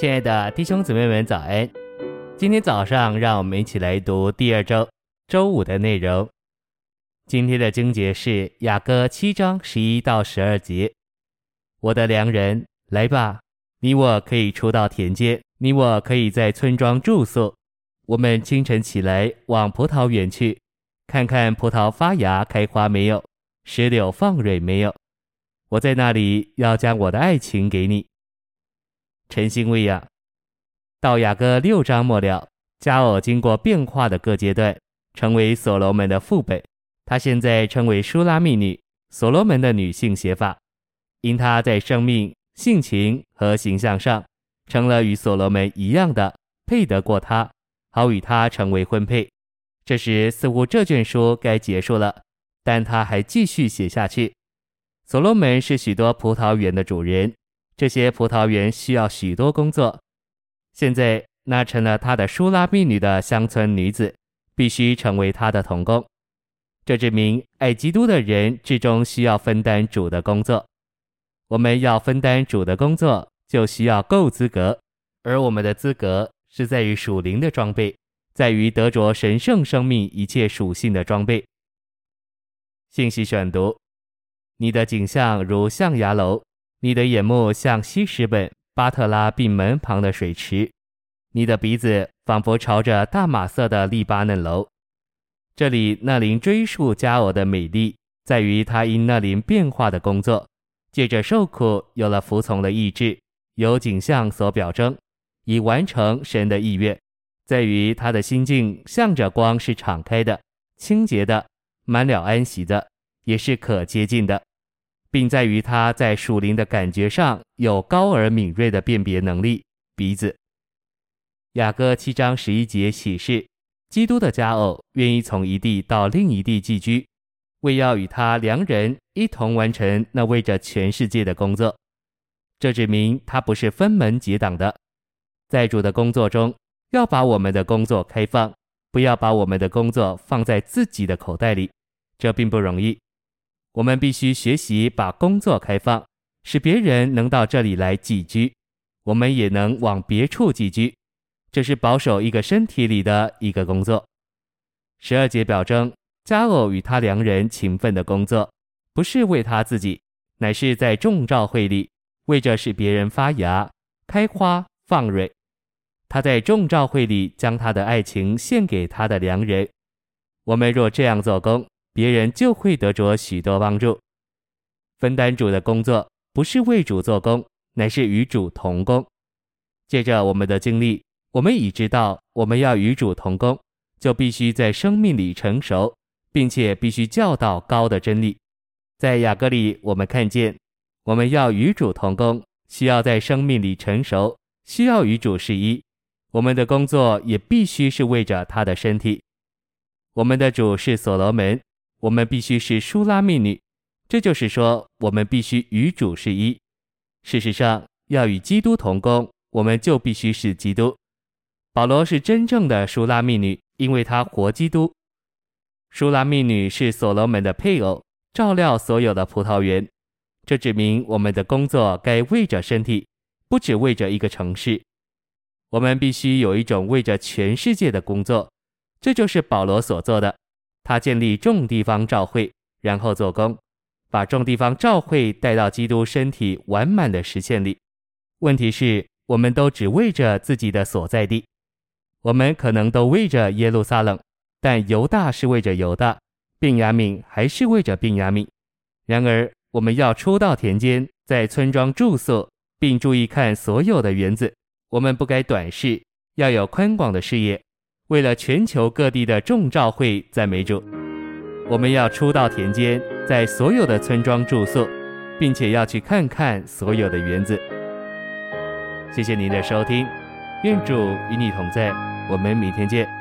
亲爱的弟兄姊妹们，早安！今天早上，让我们一起来读第二周周五的内容。今天的经节是雅歌七章十一到十二节。我的良人，来吧，你我可以出到田间，你我可以在村庄住宿。我们清晨起来，往葡萄园去，看看葡萄发芽开花没有，石榴放蕊没有。我在那里要将我的爱情给你。晨星喂养，到雅歌六章末了，佳偶经过变化的各阶段，成为所罗门的父辈。他现在称为舒拉密女，所罗门的女性写法，因他在生命、性情和形象上，成了与所罗门一样的，配得过他，好与他成为婚配。这时似乎这卷书该结束了，但他还继续写下去。所罗门是许多葡萄园的主人。这些葡萄园需要许多工作，现在那成了他的书拉密女的乡村女子，必须成为他的同工。这证明爱基督的人至终需要分担主的工作。我们要分担主的工作，就需要够资格，而我们的资格是在于属灵的装备，在于得着神圣生命一切属性的装备。信息选读：你的景象如象牙楼。你的眼目像希实本巴特拉并门旁的水池，你的鼻子仿佛朝着大马色的利巴嫩楼。这里那林追溯佳偶的美丽，在于他因那林变化的工作，借着受苦有了服从的意志，由景象所表征，以完成神的意愿。在于他的心境向着光是敞开的、清洁的、满了安息的，也是可接近的。并在于他在属灵的感觉上有高而敏锐的辨别能力。鼻子。雅歌七章十一节启示，基督的佳偶愿意从一地到另一地寄居，为要与他良人一同完成那为着全世界的工作。这指明他不是分门结党的，在主的工作中，要把我们的工作开放，不要把我们的工作放在自己的口袋里，这并不容易。我们必须学习把工作开放，使别人能到这里来寄居，我们也能往别处寄居。这是保守一个身体里的一个工作。十二节表征佳偶与他良人勤奋的工作，不是为他自己，乃是在众召会里为着使别人发芽、开花、放蕊。他在众召会里将他的爱情献给他的良人。我们若这样做工，别人就会得着许多帮助。分担主的工作，不是为主做工，乃是与主同工。借着我们的经历，我们已知道，我们要与主同工，就必须在生命里成熟，并且必须教导高的真理。在雅各里，我们看见，我们要与主同工，需要在生命里成熟，需要与主是一。我们的工作也必须是为着他的身体。我们的主是所罗门。我们必须是舒拉密女，这就是说，我们必须与主是一。事实上，要与基督同工，我们就必须是基督。保罗是真正的舒拉密女，因为他活基督。舒拉密女是所罗门的配偶，照料所有的葡萄园。这指明我们的工作该为着身体，不只为着一个城市。我们必须有一种为着全世界的工作，这就是保罗所做的。他建立众地方召会，然后做工，把众地方召会带到基督身体完满的实现里。问题是，我们都只为着自己的所在地，我们可能都为着耶路撒冷，但犹大是为着犹大，便雅敏还是为着便雅敏。然而，我们要出到田间，在村庄住宿，并注意看所有的园子。我们不该短视，要有宽广的视野。为了全球各地的众召会赞美主，我们要出到田间，在所有的村庄住宿，并且要去看看所有的园子。谢谢您的收听，愿主与你同在，我们明天见。